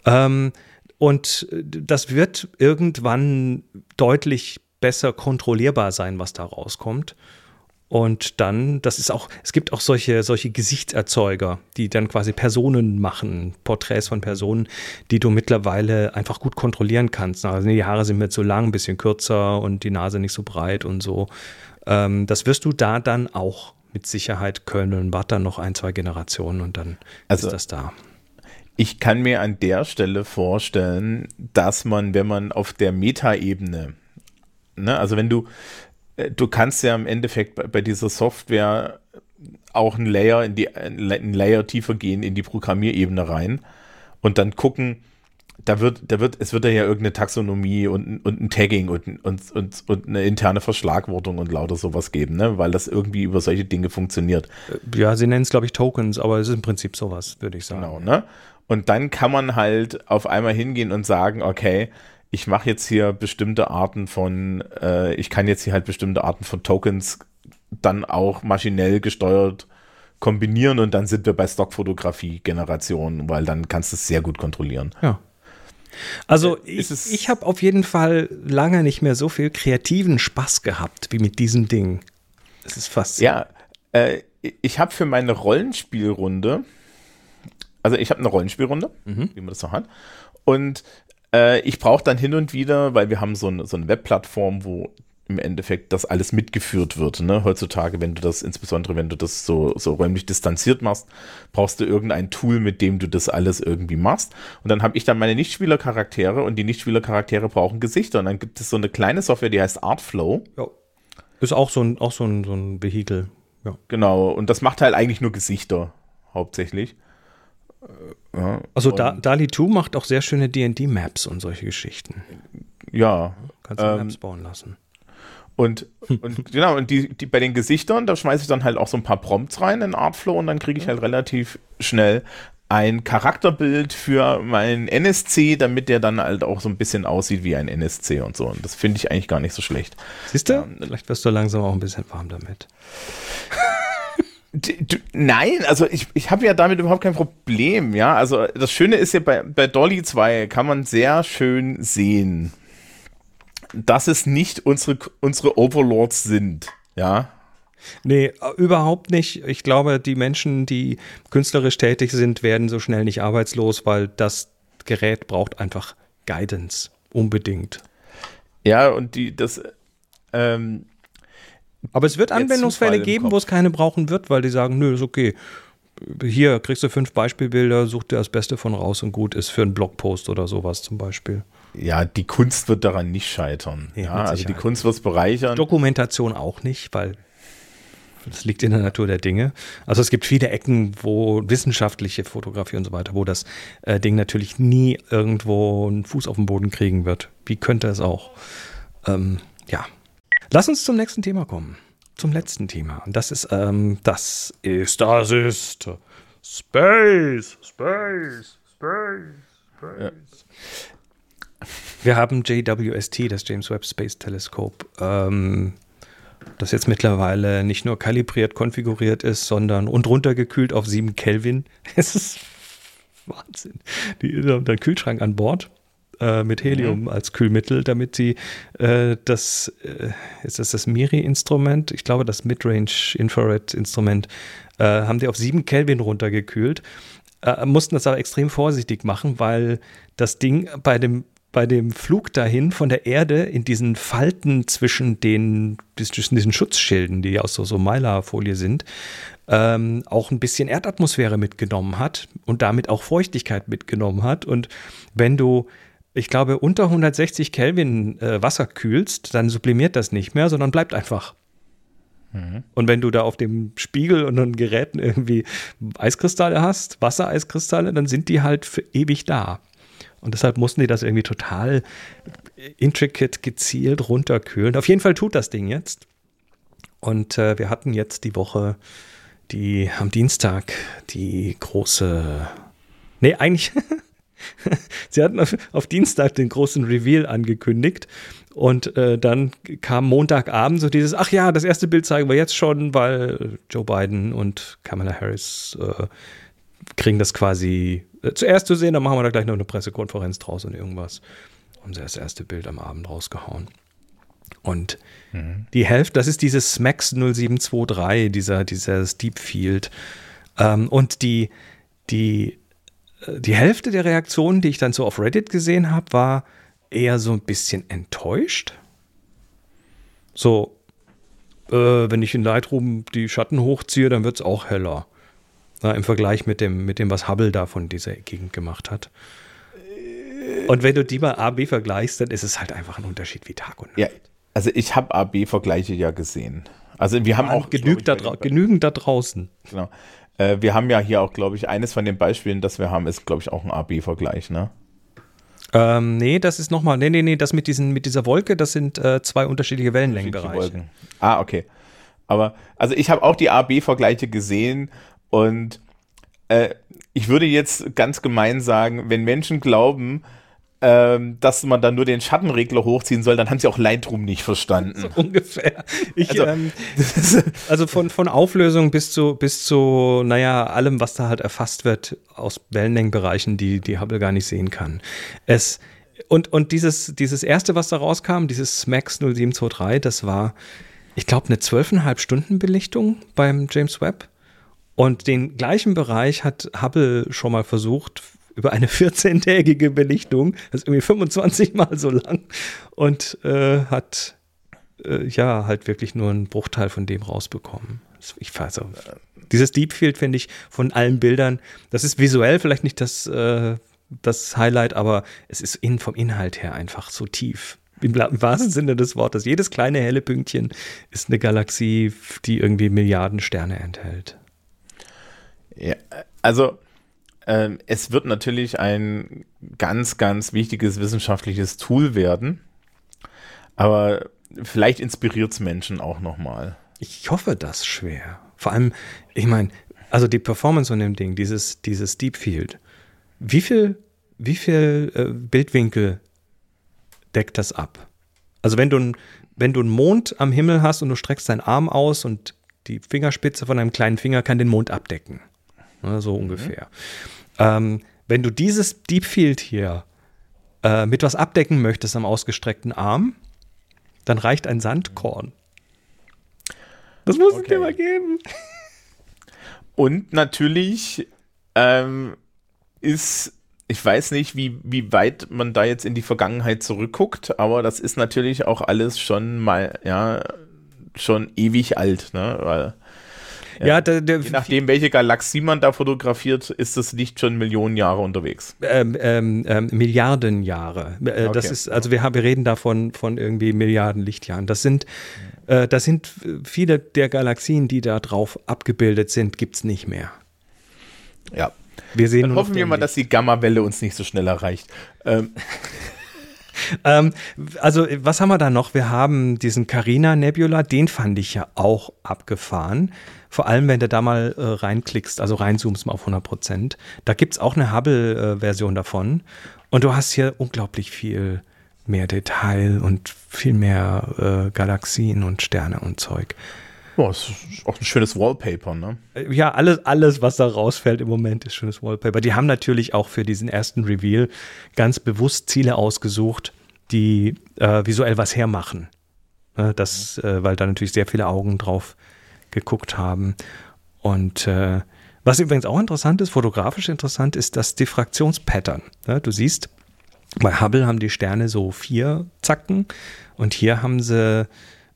Speaker 1: Ähm, und das wird irgendwann deutlich besser kontrollierbar sein, was da rauskommt. Und dann, das ist auch, es gibt auch solche, solche Gesichtserzeuger, die dann quasi Personen machen, Porträts von Personen, die du mittlerweile einfach gut kontrollieren kannst. Also die Haare sind mir zu lang, ein bisschen kürzer und die Nase nicht so breit und so. Ähm, das wirst du da dann auch mit Sicherheit können. Warte dann noch ein, zwei Generationen und dann also, ist das da.
Speaker 2: Ich kann mir an der Stelle vorstellen, dass man, wenn man auf der Metaebene, ne, also wenn du, du kannst ja im Endeffekt bei, bei dieser Software auch ein Layer in die, ein Layer tiefer gehen in die Programmierebene rein und dann gucken, da wird, da wird, es wird ja irgendeine Taxonomie und, und ein Tagging und, und, und, und eine interne Verschlagwortung und lauter sowas geben, ne? weil das irgendwie über solche Dinge funktioniert.
Speaker 1: Äh, ja, sie nennen es, glaube ich, Tokens, aber es ist im Prinzip sowas, würde ich sagen.
Speaker 2: Genau, ne? Und dann kann man halt auf einmal hingehen und sagen, okay, ich mache jetzt hier bestimmte Arten von, äh, ich kann jetzt hier halt bestimmte Arten von Tokens dann auch maschinell gesteuert kombinieren und dann sind wir bei Stockfotografie-Generation, weil dann kannst du es sehr gut kontrollieren.
Speaker 1: Ja. Also äh, ich, ich habe auf jeden Fall lange nicht mehr so viel kreativen Spaß gehabt wie mit diesem Ding. Es ist fast.
Speaker 2: Ja, äh, ich habe für meine Rollenspielrunde, also ich habe eine Rollenspielrunde, mhm. wie man das so hat, und äh, ich brauche dann hin und wieder, weil wir haben so eine, so eine Webplattform, wo im Endeffekt das alles mitgeführt wird. Ne? Heutzutage, wenn du das, insbesondere wenn du das so, so räumlich distanziert machst, brauchst du irgendein Tool, mit dem du das alles irgendwie machst. Und dann habe ich dann meine Nichtspielercharaktere und die Nichtspielercharaktere brauchen Gesichter. Und dann gibt es so eine kleine Software, die heißt Artflow. Ja.
Speaker 1: Ist auch so ein, auch so ein, so ein Vehikel.
Speaker 2: Ja. Genau. Und das macht halt eigentlich nur Gesichter, hauptsächlich.
Speaker 1: Ja, also da, DALI 2 macht auch sehr schöne D&D-Maps und solche Geschichten.
Speaker 2: Ja.
Speaker 1: Kannst du ähm, Maps bauen lassen.
Speaker 2: Und, *laughs* und genau, und die, die bei den Gesichtern, da schmeiße ich dann halt auch so ein paar Prompts rein in Artflow und dann kriege ich halt relativ schnell ein Charakterbild für meinen NSC, damit der dann halt auch so ein bisschen aussieht wie ein NSC und so. Und das finde ich eigentlich gar nicht so schlecht.
Speaker 1: Siehst du? Ähm, Vielleicht wirst du langsam auch ein bisschen warm damit. *laughs*
Speaker 2: Nein, also ich, ich habe ja damit überhaupt kein Problem, ja. Also das Schöne ist ja, bei, bei Dolly 2 kann man sehr schön sehen, dass es nicht unsere, unsere Overlords sind, ja.
Speaker 1: Nee, überhaupt nicht. Ich glaube, die Menschen, die künstlerisch tätig sind, werden so schnell nicht arbeitslos, weil das Gerät braucht einfach Guidance. Unbedingt.
Speaker 2: Ja, und die, das, ähm,
Speaker 1: aber es wird Anwendungsfälle geben, wo es keine brauchen wird, weil die sagen, nö, ist okay. Hier kriegst du fünf Beispielbilder, such dir das Beste von raus und gut ist für einen Blogpost oder sowas zum Beispiel
Speaker 2: ja, die Kunst wird daran nicht scheitern. Ja, ja also die Kunst wird es bereichern.
Speaker 1: Dokumentation auch nicht, weil das liegt in der Natur der Dinge. Also es gibt viele Ecken, wo wissenschaftliche Fotografie und so weiter, wo das äh, Ding natürlich nie irgendwo einen Fuß auf den Boden kriegen wird. Wie könnte es auch? Ähm, ja. Lass uns zum nächsten Thema kommen. Zum letzten Thema. Und das ist, ähm, das ist, das ist Space, Space, Space, Space. Ja. Wir haben JWST, das James Webb Space Telescope, ähm, das jetzt mittlerweile nicht nur kalibriert, konfiguriert ist, sondern und runtergekühlt auf 7 Kelvin. *laughs* Es ist Wahnsinn. Die haben dann Kühlschrank an Bord äh, mit Helium mhm. als Kühlmittel, damit sie äh, das, äh, ist das das MIRI-Instrument, ich glaube das Midrange Infrared-Instrument, äh, haben die auf 7 Kelvin runtergekühlt. Äh, mussten das aber extrem vorsichtig machen, weil das Ding bei dem bei dem Flug dahin von der Erde in diesen Falten zwischen den zwischen diesen Schutzschilden, die aus so, so Mylar-Folie sind, ähm, auch ein bisschen Erdatmosphäre mitgenommen hat und damit auch Feuchtigkeit mitgenommen hat. Und wenn du, ich glaube, unter 160 Kelvin äh, Wasser kühlst, dann sublimiert das nicht mehr, sondern bleibt einfach. Mhm. Und wenn du da auf dem Spiegel und den Geräten irgendwie Eiskristalle hast, Wassereiskristalle, dann sind die halt für ewig da. Und deshalb mussten die das irgendwie total intricate, gezielt runterkühlen. Auf jeden Fall tut das Ding jetzt. Und äh, wir hatten jetzt die Woche, die am Dienstag, die große. Nee, eigentlich. *laughs* *laughs* Sie hatten auf, auf, Dienstag den großen Reveal angekündigt. Und äh, dann kam Montagabend so dieses, ach ja, das erste Bild zeigen wir jetzt schon, weil Joe Biden und Kamala Harris äh, kriegen das quasi äh, zuerst zu sehen, dann machen wir da gleich noch eine Pressekonferenz draus und irgendwas. Haben sie das erste Bild am Abend rausgehauen. Und mhm. die Hälfte, das ist dieses SMAX 0723, dieser, dieser Steep Field. Ähm, und die, die, die Hälfte der Reaktionen, die ich dann so auf Reddit gesehen habe, war eher so ein bisschen enttäuscht. So, äh, wenn ich in Lightroom die Schatten hochziehe, dann wird es auch heller. Na, Im Vergleich mit dem, mit dem, was Hubble da von dieser Gegend gemacht hat. Und wenn du die mal A, B vergleichst, dann ist es halt einfach ein Unterschied wie Tag und Nacht.
Speaker 2: Ja, also ich habe A, B-Vergleiche ja gesehen. Also wir haben auch
Speaker 1: genügend, da, genügend da draußen.
Speaker 2: Genau. Äh, wir haben ja hier auch, glaube ich, eines von den Beispielen, das wir haben, ist, glaube ich, auch ein A-B-Vergleich, ne?
Speaker 1: Ähm, nee, das ist nochmal, nee, nee, nee, das mit, diesen, mit dieser Wolke, das sind äh, zwei unterschiedliche Wellenlängenbereiche.
Speaker 2: Ah, okay. Aber, also ich habe auch die A-B-Vergleiche gesehen und äh, ich würde jetzt ganz gemein sagen, wenn Menschen glauben, ähm, dass man dann nur den Schattenregler hochziehen soll, dann haben sie auch Lightroom nicht verstanden. *laughs* So
Speaker 1: ungefähr. Ich, also, ähm, *laughs* also von, von Auflösung bis zu, bis zu, naja, allem, was da halt erfasst wird aus Wellenlängenbereichen, die, die Hubble gar nicht sehen kann. Es, und, und dieses, dieses erste, was da rauskam, dieses SMAX 0723, das war, ich glaube, eine zwölfeinhalb Stunden Belichtung beim James Webb. Und den gleichen Bereich hat Hubble schon mal versucht über eine *laughs* 14-tägige Belichtung, das ist irgendwie 25 Mal so lang und äh, hat äh, ja halt wirklich nur einen Bruchteil von dem rausbekommen. Ich weiß auch. Dieses Deep Field finde ich von allen Bildern, das ist visuell vielleicht nicht das, äh, das Highlight, aber es ist in, vom Inhalt her einfach so tief. Im wahrsten Sinne des Wortes. Jedes kleine helle Pünktchen ist eine Galaxie, die irgendwie Milliarden Sterne enthält.
Speaker 2: Ja, also ähm, es wird natürlich ein ganz, ganz wichtiges wissenschaftliches Tool werden. Aber vielleicht inspiriert es Menschen auch nochmal.
Speaker 1: Ich hoffe das schwer. Vor allem, ich meine, also die Performance von dem Ding, dieses, dieses Deep Field, wie viel, wie viel äh, Bildwinkel deckt das ab? Also wenn du, wenn du einen Mond am Himmel hast und du streckst deinen Arm aus und die Fingerspitze von einem kleinen Finger kann den Mond abdecken. Ne, so mhm. Ähm, wenn du dieses Deep Field hier äh, mit was abdecken möchtest am ausgestreckten Arm, dann reicht ein Sandkorn. Das muss okay. es dir mal geben.
Speaker 2: Und natürlich ähm, ist, ich weiß nicht, wie, wie weit man da jetzt in die Vergangenheit zurückguckt, aber das ist natürlich auch alles schon mal, ja, schon ewig alt, ne? Weil ja, der, der, Je nachdem, welche Galaxie man da fotografiert, ist das Licht schon Millionen Jahre unterwegs.
Speaker 1: Ähm, ähm, ähm, Milliarden Jahre. Äh, okay. Das ist, also wir, haben, wir reden davon von irgendwie Milliarden Lichtjahren. Das sind, äh, das sind viele der Galaxien, die da drauf abgebildet sind, gibt es nicht mehr.
Speaker 2: Ja. Wir sehen Dann hoffen wir mal, dass die Gammawelle uns nicht so schnell erreicht. Ähm. *laughs*
Speaker 1: ähm, also, was haben wir da noch? Wir haben diesen Carina Nebula, den fand ich ja auch abgefahren. Vor allem, wenn du da mal äh, reinklickst, also reinzoomst mal auf 100 Prozent. Da gibt es auch eine Hubble-Version davon. Und du hast hier unglaublich viel mehr Detail und viel mehr äh, Galaxien und Sterne und Zeug.
Speaker 2: Boah, das ist auch ein schönes Wallpaper, ne?
Speaker 1: Äh, ja, alles, alles, was da rausfällt im Moment, ist schönes Wallpaper. Die haben natürlich auch für diesen ersten Reveal ganz bewusst Ziele ausgesucht, die äh, visuell was hermachen. Ne, das, äh, weil da natürlich sehr viele Augen drauf geguckt haben. Und äh, was übrigens auch interessant ist, fotografisch interessant, ist das Diffraktionspattern. Ja, du siehst, bei Hubble haben die Sterne so vier Zacken und hier haben sie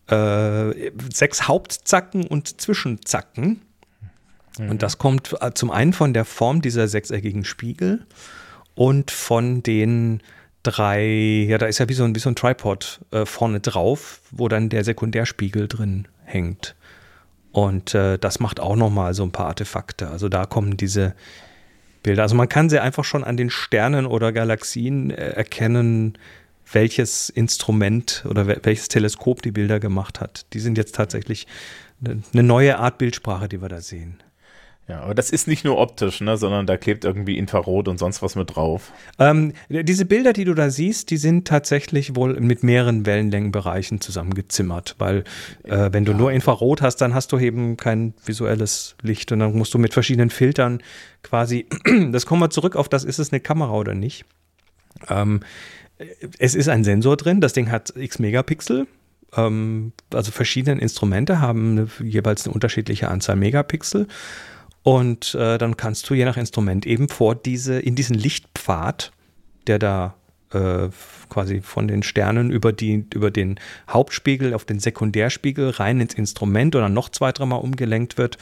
Speaker 1: äh, sechs Hauptzacken und Zwischenzacken. Mhm. Und das kommt äh, zum einen von der Form dieser sechseckigen Spiegel und von den drei, ja, da ist ja wie so ein, wie so ein Tripod äh, vorne drauf, wo dann der Sekundärspiegel drin hängt. Und äh, das macht auch nochmal so ein paar Artefakte. Also da kommen diese Bilder. Also man kann sie einfach schon an den Sternen oder Galaxien äh, erkennen, welches Instrument oder welches Teleskop die Bilder gemacht hat. Die sind jetzt tatsächlich eine neue Art Bildsprache, die wir da sehen.
Speaker 2: Ja, aber das ist nicht nur optisch, ne, sondern da klebt irgendwie Infrarot und sonst was mit drauf.
Speaker 1: Ähm, diese Bilder, die du da siehst, die sind tatsächlich wohl mit mehreren Wellenlängenbereichen zusammengezimmert, weil äh, wenn du ja. nur Infrarot hast, dann hast du eben kein visuelles Licht und dann musst du mit verschiedenen Filtern quasi, *clears throat* das kommen wir zurück auf das, ist es eine Kamera oder nicht. Ähm, es ist ein Sensor drin, das Ding hat x Megapixel, ähm, also verschiedene Instrumente haben jeweils eine unterschiedliche Anzahl Megapixel. Und äh, dann kannst du je nach Instrument eben vor diese, in diesen Lichtpfad, der da äh, quasi von den Sternen über, die, über den Hauptspiegel auf den Sekundärspiegel rein ins Instrument oder noch zwei, dreimal umgelenkt wird,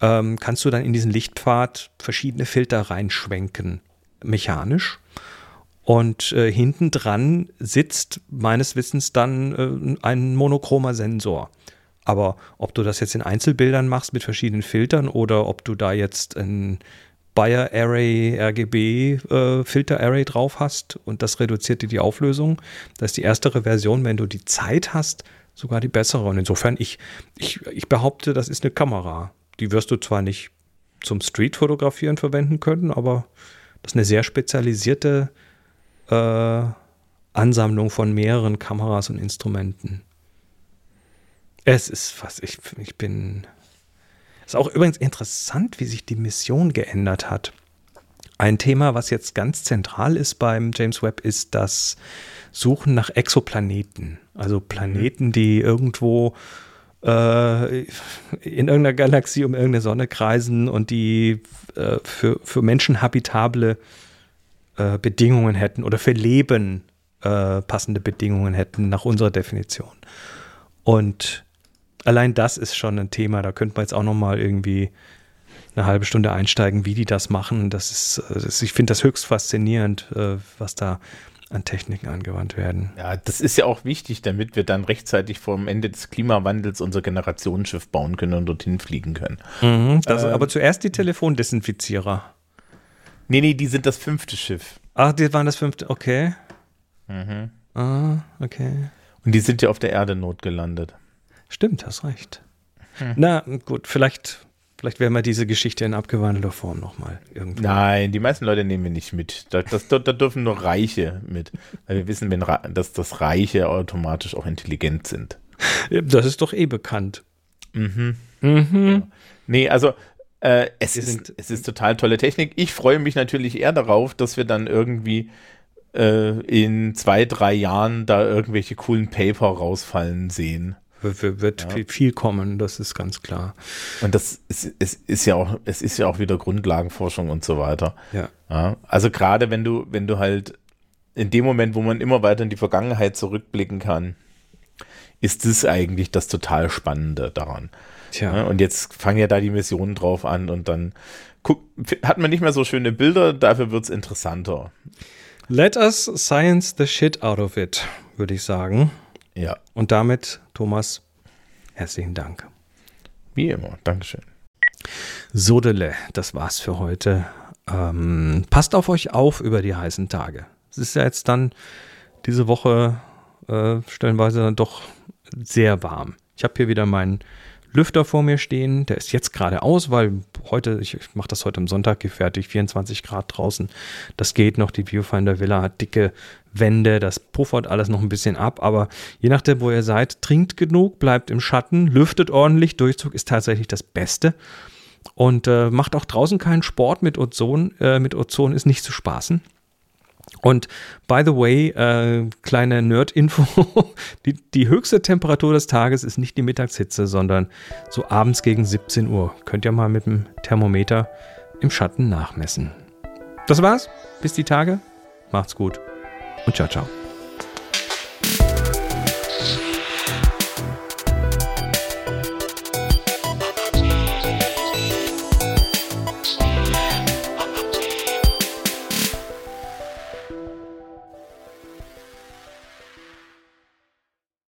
Speaker 1: ähm, kannst du dann in diesen Lichtpfad verschiedene Filter reinschwenken, mechanisch. Und äh, hinten dran sitzt meines Wissens dann äh, ein monochromer Sensor. Aber ob du das jetzt in Einzelbildern machst mit verschiedenen Filtern oder ob du da jetzt ein Bayer Array RGB äh, Filter Array drauf hast und das reduziert dir die Auflösung, das ist die erstere Version, wenn du die Zeit hast, sogar die bessere. Und insofern, ich, ich, ich behaupte, das ist eine Kamera. Die wirst du zwar nicht zum Street-Fotografieren verwenden können, aber das ist eine sehr spezialisierte äh, Ansammlung von mehreren Kameras und Instrumenten. Es ist fast, ich, ich bin. Es ist auch übrigens interessant, wie sich die Mission geändert hat. Ein Thema, was jetzt ganz zentral ist beim James Webb, ist das Suchen nach Exoplaneten. Also Planeten, die irgendwo äh, in irgendeiner Galaxie um irgendeine Sonne kreisen und die äh, für, für Menschen habitable äh, Bedingungen hätten oder für Leben äh, passende Bedingungen hätten nach unserer Definition. Und allein das ist schon ein Thema. Da könnte man jetzt auch noch mal irgendwie eine halbe Stunde einsteigen, wie die das machen. Das ist, das ich finde das höchst faszinierend, äh, was da an Techniken angewandt werden.
Speaker 2: Ja, das ist ja auch wichtig, damit wir dann rechtzeitig vor dem Ende des Klimawandels unser Generationsschiff bauen können und dorthin fliegen können.
Speaker 1: Mhm, das, ähm, aber zuerst die Telefondesinfizierer.
Speaker 2: Nee, nee, die sind das fünfte Schiff.
Speaker 1: Ach, die waren das fünfte, okay. Mhm. Ah, okay.
Speaker 2: Und die sind ja auf der Erde notgelandet.
Speaker 1: Stimmt, hast recht. Hm. Na gut, vielleicht Vielleicht werden wir diese Geschichte in abgewandelter Form nochmal irgendwo.
Speaker 2: Nein, die meisten Leute nehmen wir nicht mit. Da, das, da, da dürfen nur Reiche mit. Weil wir wissen, wenn, dass das Reiche automatisch auch intelligent sind.
Speaker 1: Das ist doch eh bekannt.
Speaker 2: Mhm. Mhm. Nee, also äh, es, ist, es ist total tolle Technik. Ich freue mich natürlich eher darauf, dass wir dann irgendwie äh, in zwei, drei Jahren da irgendwelche coolen Paper rausfallen sehen
Speaker 1: wird ja. viel kommen, das ist ganz klar.
Speaker 2: Und das ist, es ist ja auch, es ist ja auch wieder Grundlagenforschung und so weiter.
Speaker 1: Ja.
Speaker 2: ja. Also gerade wenn du, wenn du halt in dem Moment, wo man immer weiter in die Vergangenheit zurückblicken kann, ist das eigentlich das total Spannende daran. Tja. Ja, und jetzt fangen ja da die Missionen drauf an und dann guck, hat man nicht mehr so schöne Bilder, dafür wird es interessanter.
Speaker 1: Let us science the shit out of it, würde ich sagen.
Speaker 2: Ja.
Speaker 1: Und damit, Thomas, herzlichen Dank.
Speaker 2: Wie immer, Dankeschön.
Speaker 1: Sodele, das war's für heute. Ähm, passt auf euch auf über die heißen Tage. Es ist ja jetzt dann diese Woche äh, stellenweise dann doch sehr warm. Ich habe hier wieder meinen Lüfter vor mir stehen. Der ist jetzt gerade aus, weil heute, ich, ich mache das heute am Sonntag fertig, 24 Grad draußen. Das geht noch. Die Viewfinder Villa hat dicke Wände, das puffert alles noch ein bisschen ab. Aber je nachdem, wo ihr seid, trinkt genug, bleibt im Schatten, lüftet ordentlich. Durchzug ist tatsächlich das Beste. Und äh, macht auch draußen keinen Sport mit Ozon. Äh, mit Ozon ist nicht zu spaßen. Und by the way, äh, kleine Nerd-Info, *laughs* die, die höchste Temperatur des Tages ist nicht die Mittagshitze, sondern so abends gegen 17 Uhr. Könnt ihr mal mit dem Thermometer im Schatten nachmessen. Das war's. Bis die Tage. Macht's gut und ciao, ciao.